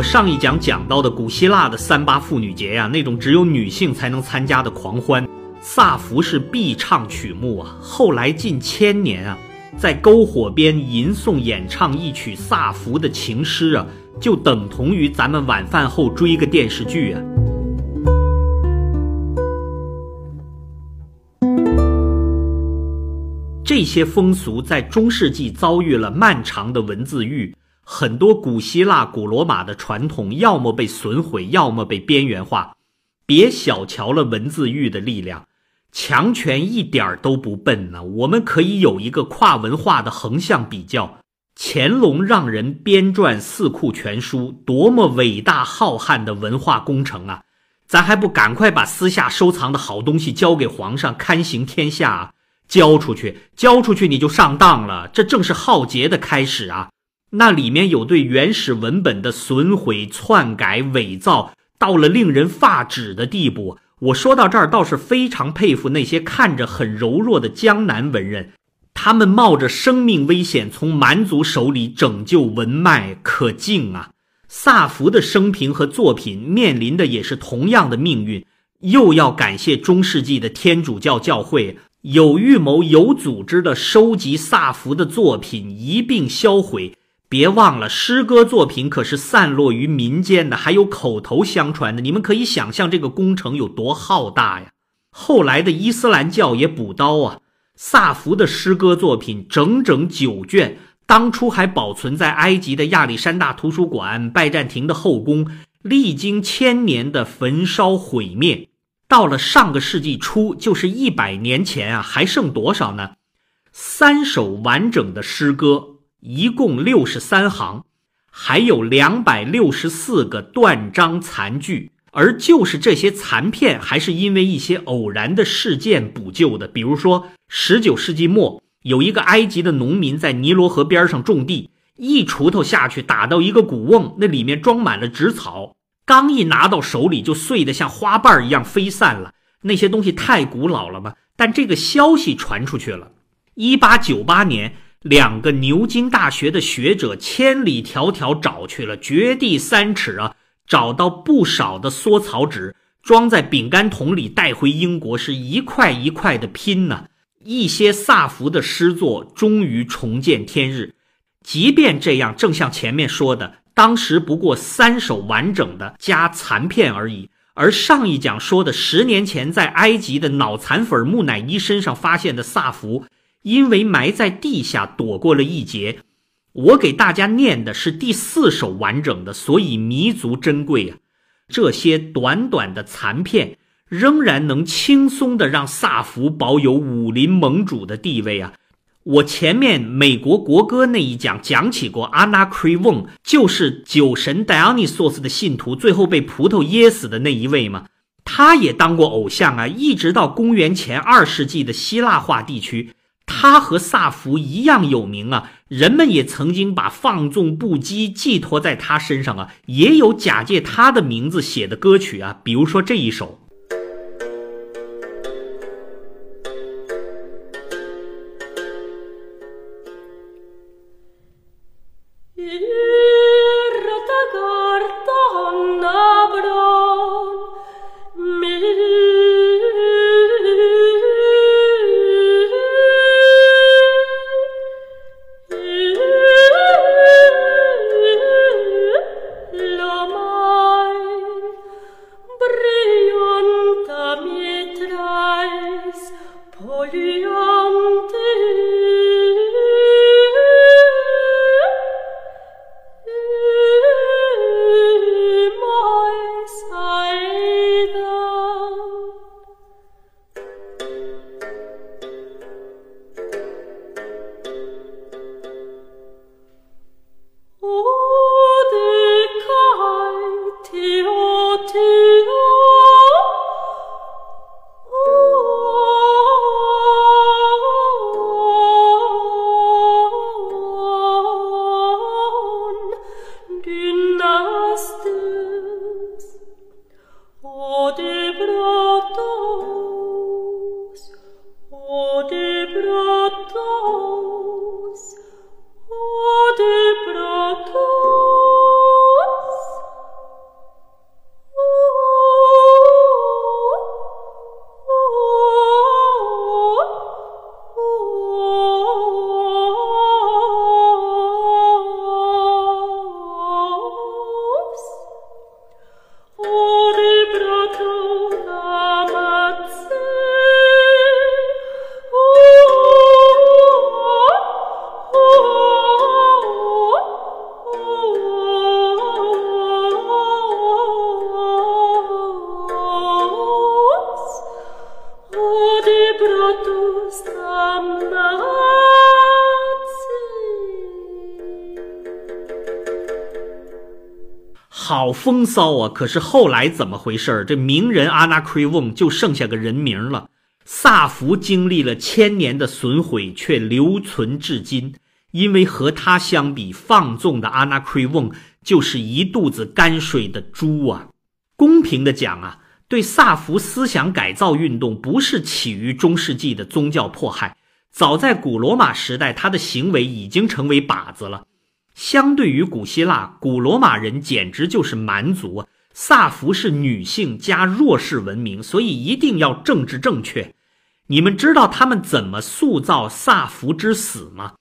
我上一讲讲到的古希腊的三八妇女节呀，那种只有女性才能参加的狂欢，萨福是必唱曲目啊。后来近千年啊，在篝火边吟诵演唱一曲萨福的情诗啊，就等同于咱们晚饭后追个电视剧啊。这些风俗在中世纪遭遇了漫长的文字狱，很多古希腊、古罗马的传统要么被损毁，要么被边缘化。别小瞧了文字狱的力量，强权一点儿都不笨呢。我们可以有一个跨文化的横向比较：乾隆让人编撰《四库全书》，多么伟大浩瀚的文化工程啊！咱还不赶快把私下收藏的好东西交给皇上，刊行天下啊！交出去，交出去，你就上当了。这正是浩劫的开始啊！那里面有对原始文本的损毁、篡改、伪造，到了令人发指的地步。我说到这儿，倒是非常佩服那些看着很柔弱的江南文人，他们冒着生命危险从蛮族手里拯救文脉，可敬啊！萨福的生平和作品面临的也是同样的命运，又要感谢中世纪的天主教教会。有预谋、有组织的收集萨福的作品，一并销毁。别忘了，诗歌作品可是散落于民间的，还有口头相传的。你们可以想象这个工程有多浩大呀！后来的伊斯兰教也补刀啊，萨福的诗歌作品整整九卷，当初还保存在埃及的亚历山大图书馆、拜占庭的后宫，历经千年的焚烧毁灭。到了上个世纪初，就是一百年前啊，还剩多少呢？三首完整的诗歌，一共六十三行，还有两百六十四个断章残句。而就是这些残片，还是因为一些偶然的事件补救的。比如说，十九世纪末，有一个埃及的农民在尼罗河边上种地，一锄头下去打到一个古瓮，那里面装满了纸草。刚一拿到手里，就碎得像花瓣一样飞散了。那些东西太古老了吗？但这个消息传出去了。一八九八年，两个牛津大学的学者千里迢迢找去了，掘地三尺啊，找到不少的缩草纸，装在饼干桶里带回英国，是一块一块的拼呢。一些萨福的诗作终于重见天日。即便这样，正像前面说的。当时不过三首完整的加残片而已，而上一讲说的十年前在埃及的脑残粉木乃伊身上发现的萨福，因为埋在地下躲过了一劫。我给大家念的是第四首完整的，所以弥足珍贵啊！这些短短的残片仍然能轻松的让萨福保有武林盟主的地位啊！我前面美国国歌那一讲讲起过，阿纳克翁就是酒神戴奥尼索斯的信徒，最后被葡萄噎死的那一位嘛？他也当过偶像啊！一直到公元前二世纪的希腊化地区，他和萨福一样有名啊！人们也曾经把放纵不羁寄托在他身上啊，也有假借他的名字写的歌曲啊，比如说这一首。好风骚啊！可是后来怎么回事这名人阿那奎翁就剩下个人名了。萨福经历了千年的损毁，却留存至今。因为和他相比，放纵的阿那奎翁就是一肚子泔水的猪啊！公平的讲啊，对萨福思想改造运动不是起于中世纪的宗教迫害，早在古罗马时代，他的行为已经成为靶子了。相对于古希腊，古罗马人简直就是蛮族啊！萨福是女性加弱势文明，所以一定要政治正确。你们知道他们怎么塑造萨福之死吗？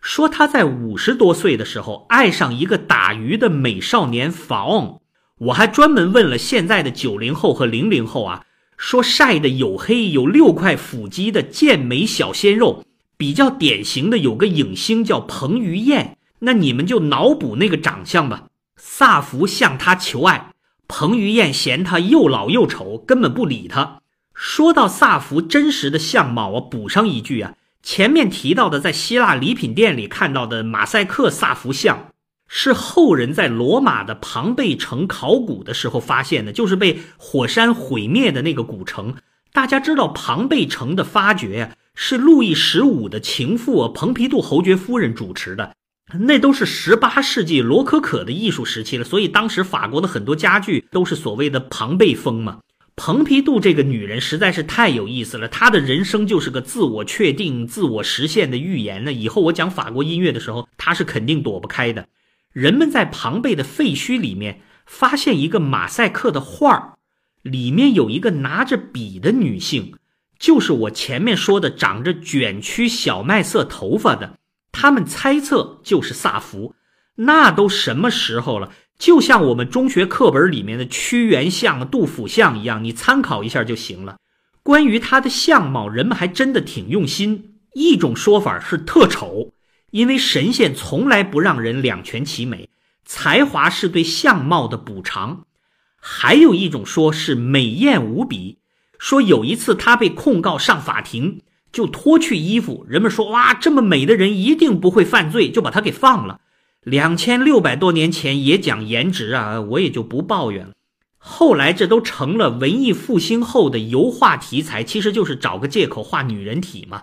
说他在五十多岁的时候爱上一个打鱼的美少年法翁。我还专门问了现在的九零后和零零后啊，说晒得黝黑、有六块腹肌的健美小鲜肉，比较典型的有个影星叫彭于晏。那你们就脑补那个长相吧。萨福向他求爱，彭于晏嫌他又老又丑，根本不理他。说到萨福真实的相貌，我补上一句啊，前面提到的在希腊礼品店里看到的马赛克萨福像，是后人在罗马的庞贝城考古的时候发现的，就是被火山毁灭的那个古城。大家知道庞贝城的发掘，是路易十五的情妇蓬皮杜侯爵夫人主持的。那都是十八世纪罗可可的艺术时期了，所以当时法国的很多家具都是所谓的庞贝风嘛。蓬皮杜这个女人实在是太有意思了，她的人生就是个自我确定、自我实现的预言呢。以后我讲法国音乐的时候，她是肯定躲不开的。人们在庞贝的废墟里面发现一个马赛克的画儿，里面有一个拿着笔的女性，就是我前面说的长着卷曲小麦色头发的。他们猜测就是萨福，那都什么时候了？就像我们中学课本里面的屈原像、杜甫像一样，你参考一下就行了。关于他的相貌，人们还真的挺用心。一种说法是特丑，因为神仙从来不让人两全其美，才华是对相貌的补偿。还有一种说是美艳无比，说有一次他被控告上法庭。就脱去衣服，人们说哇，这么美的人一定不会犯罪，就把他给放了。两千六百多年前也讲颜值啊，我也就不抱怨了。后来这都成了文艺复兴后的油画题材，其实就是找个借口画女人体嘛。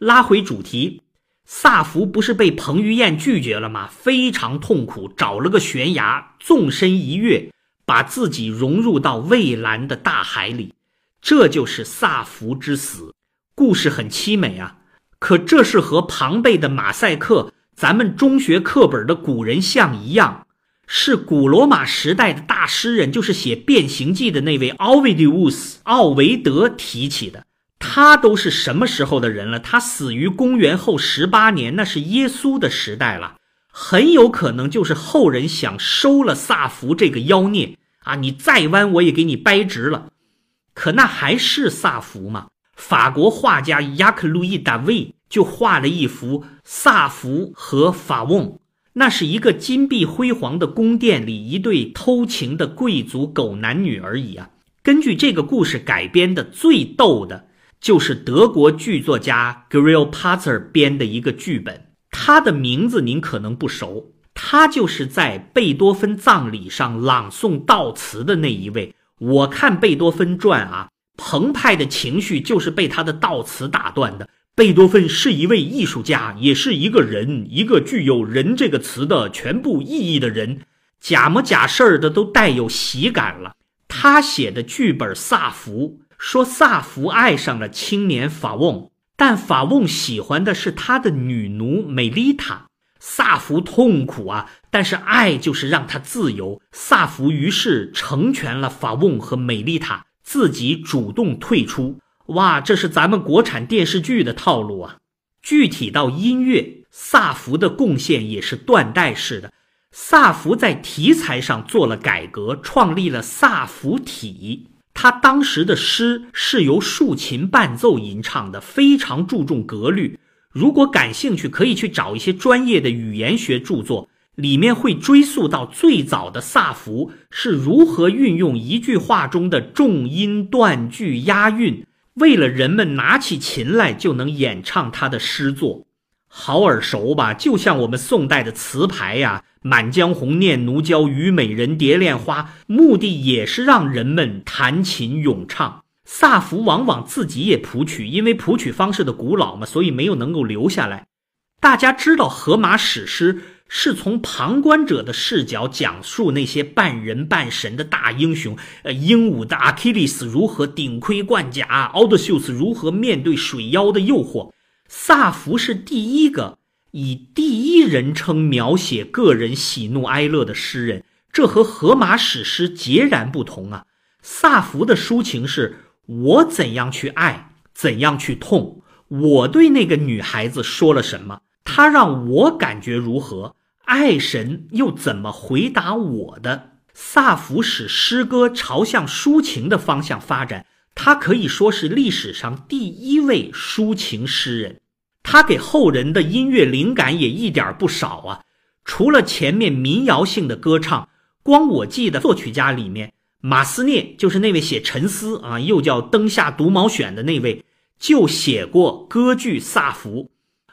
拉回主题，萨福不是被彭于晏拒绝了吗？非常痛苦，找了个悬崖，纵身一跃，把自己融入到蔚蓝的大海里，这就是萨福之死。故事很凄美啊，可这是和庞贝的马赛克、咱们中学课本的古人像一样，是古罗马时代的大诗人，就是写《变形记》的那位奥维迪乌斯·奥维德提起的。他都是什么时候的人了？他死于公元后十八年，那是耶稣的时代了，很有可能就是后人想收了萨福这个妖孽啊！你再弯，我也给你掰直了。可那还是萨福吗？法国画家雅克·路易·达维就画了一幅萨福和法翁，那是一个金碧辉煌的宫殿里一对偷情的贵族狗男女而已啊。根据这个故事改编的最逗的，就是德国剧作家 Grill Patzer 编的一个剧本，他的名字您可能不熟，他就是在贝多芬葬礼上朗诵悼词的那一位。我看《贝多芬传》啊。澎湃的情绪就是被他的悼词打断的。贝多芬是一位艺术家，也是一个人，一个具有“人”这个词的全部意义的人。假模假式的都带有喜感了。他写的剧本《萨福》说，萨福爱上了青年法翁，但法翁喜欢的是他的女奴美丽塔。萨福痛苦啊，但是爱就是让他自由。萨福于是成全了法翁和美丽塔。自己主动退出，哇，这是咱们国产电视剧的套路啊！具体到音乐，萨福的贡献也是断代式的。萨福在题材上做了改革，创立了萨福体。他当时的诗是由竖琴伴奏吟唱的，非常注重格律。如果感兴趣，可以去找一些专业的语言学著作。里面会追溯到最早的萨福是如何运用一句话中的重音断句押韵，为了人们拿起琴来就能演唱他的诗作，好耳熟吧？就像我们宋代的词牌呀，《满江红》《念奴娇》《虞美人》《蝶恋花》，目的也是让人们弹琴咏唱。萨福往往自己也谱曲，因为谱曲方式的古老嘛，所以没有能够留下来。大家知道荷马史诗。是从旁观者的视角讲述那些半人半神的大英雄，呃，英武的阿基里斯如何顶盔贯甲，奥德修斯如何面对水妖的诱惑。萨福是第一个以第一人称描写个人喜怒哀乐的诗人，这和荷马史诗截然不同啊！萨福的抒情是我怎样去爱，怎样去痛，我对那个女孩子说了什么，她让我感觉如何。爱神又怎么回答我的？萨福使诗歌朝向抒情的方向发展，他可以说是历史上第一位抒情诗人。他给后人的音乐灵感也一点不少啊。除了前面民谣性的歌唱，光我记得作曲家里面，马斯涅就是那位写《沉思》啊，又叫《灯下独毛选》的那位，就写过歌剧《萨福》，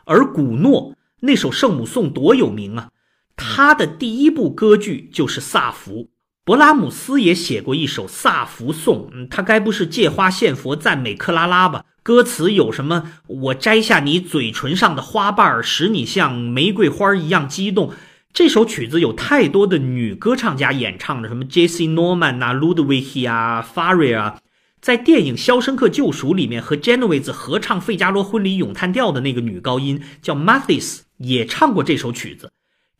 而古诺那首圣母颂多有名啊。他的第一部歌剧就是《萨福》，勃拉姆斯也写过一首《萨福颂》，嗯，他该不是借花献佛赞美克拉拉吧？歌词有什么？我摘下你嘴唇上的花瓣，使你像玫瑰花一样激动。这首曲子有太多的女歌唱家演唱的，什么 Jessie Norman 啊、Ludwig 啊、Farrier 啊，在电影《肖申克救赎》里面和 Genovese 合唱《费加罗婚礼咏叹调》的那个女高音叫 Mathis，也唱过这首曲子。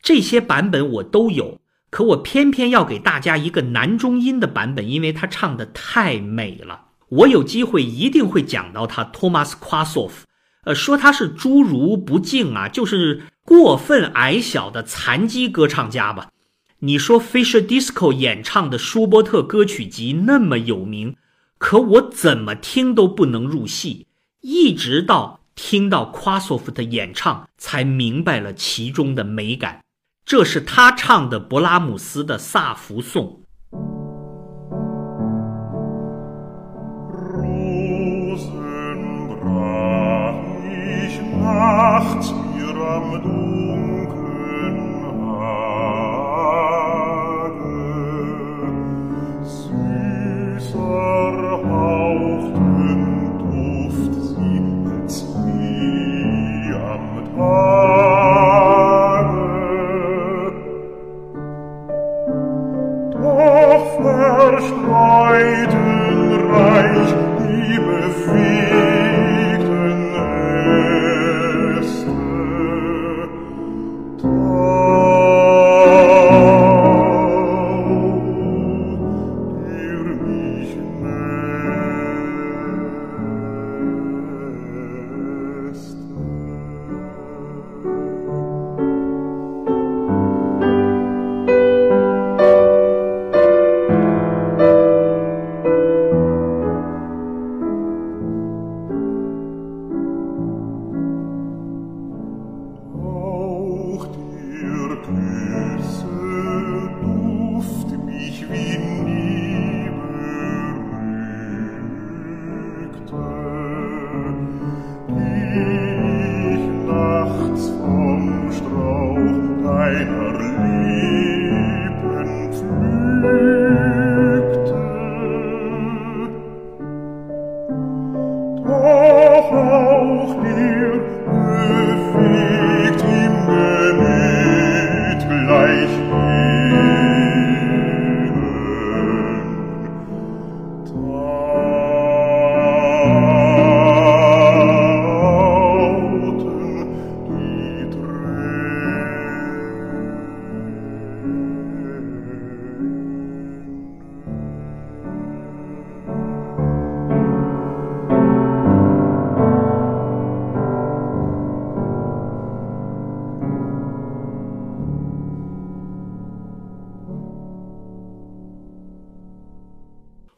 这些版本我都有，可我偏偏要给大家一个男中音的版本，因为他唱的太美了。我有机会一定会讲到他，托马斯·夸索夫。呃，说他是侏儒不敬啊，就是过分矮小的残疾歌唱家吧。你说 Fisher Disco 演唱的舒伯特歌曲集那么有名，可我怎么听都不能入戏，一直到听到夸索夫的演唱，才明白了其中的美感。这是他唱的勃拉姆斯的《萨福颂》。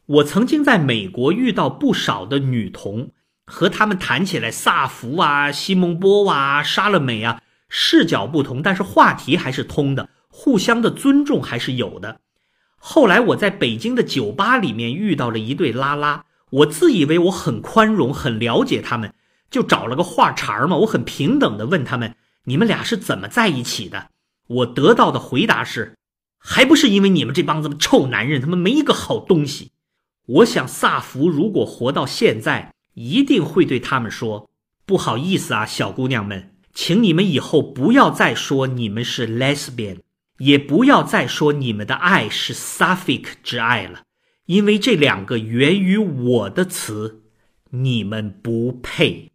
我曾经在美国遇到不少的女童，和她们谈起来，萨福啊、西蒙波娃、莎乐美啊，视角不同，但是话题还是通的，互相的尊重还是有的。后来我在北京的酒吧里面遇到了一对拉拉，我自以为我很宽容，很了解他们，就找了个话茬嘛。我很平等的问他们：“你们俩是怎么在一起的？”我得到的回答是：“还不是因为你们这帮子臭男人，他们没一个好东西。”我想萨福如果活到现在，一定会对他们说：“不好意思啊，小姑娘们，请你们以后不要再说你们是 lesbian，也不要再说你们的爱是 sapphic 之爱了。”因为这两个源于我的词，你们不配。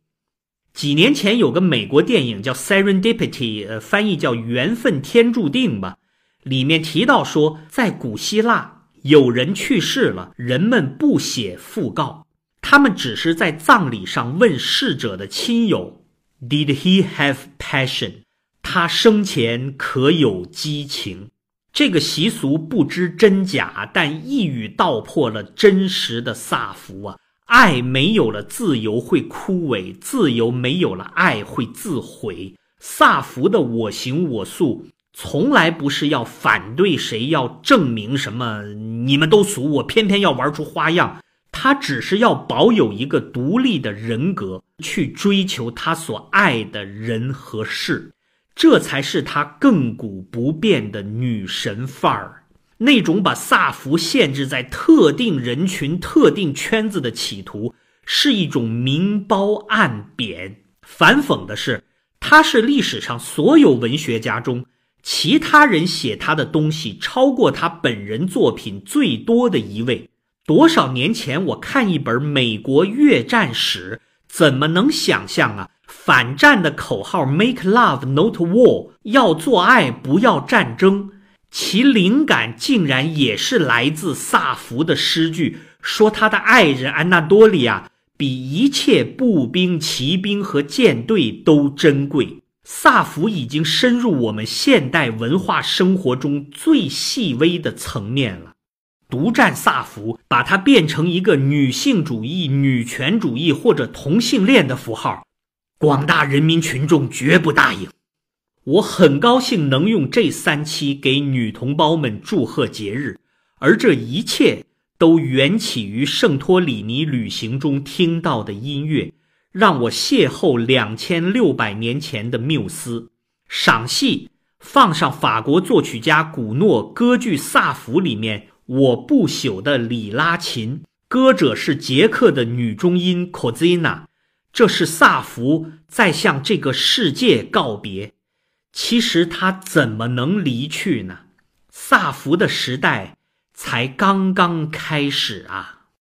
几年前有个美国电影叫《Serendipity》，呃，翻译叫“缘分天注定”吧。里面提到说，在古希腊，有人去世了，人们不写讣告，他们只是在葬礼上问逝者的亲友：“Did he have passion？” 他生前可有激情？这个习俗不知真假，但一语道破了真实的萨福啊！爱没有了自由会枯萎，自由没有了爱会自毁。萨福的我行我素，从来不是要反对谁，要证明什么。你们都俗，我偏偏要玩出花样。他只是要保有一个独立的人格，去追求他所爱的人和事。这才是她亘古不变的女神范儿，那种把萨福限制在特定人群、特定圈子的企图，是一种明褒暗贬。反讽的是，她是历史上所有文学家中，其他人写他的东西超过他本人作品最多的一位。多少年前，我看一本美国越战史，怎么能想象啊？反战的口号 “Make love, not war”，要做爱不要战争。其灵感竟然也是来自萨福的诗句，说他的爱人安娜多利亚比一切步兵、骑兵和舰队都珍贵。萨福已经深入我们现代文化生活中最细微的层面了。独占萨福，把它变成一个女性主义、女权主义或者同性恋的符号。广大人民群众绝不答应。我很高兴能用这三期给女同胞们祝贺节日，而这一切都缘起于圣托里尼旅行中听到的音乐，让我邂逅两千六百年前的缪斯。赏戏放上法国作曲家古诺歌剧《萨福》里面我不朽的里拉琴，歌者是捷克的女中音 Kozina。这是萨福在向这个世界告别。其实他怎么能离去呢？萨福的时代才刚刚开始啊！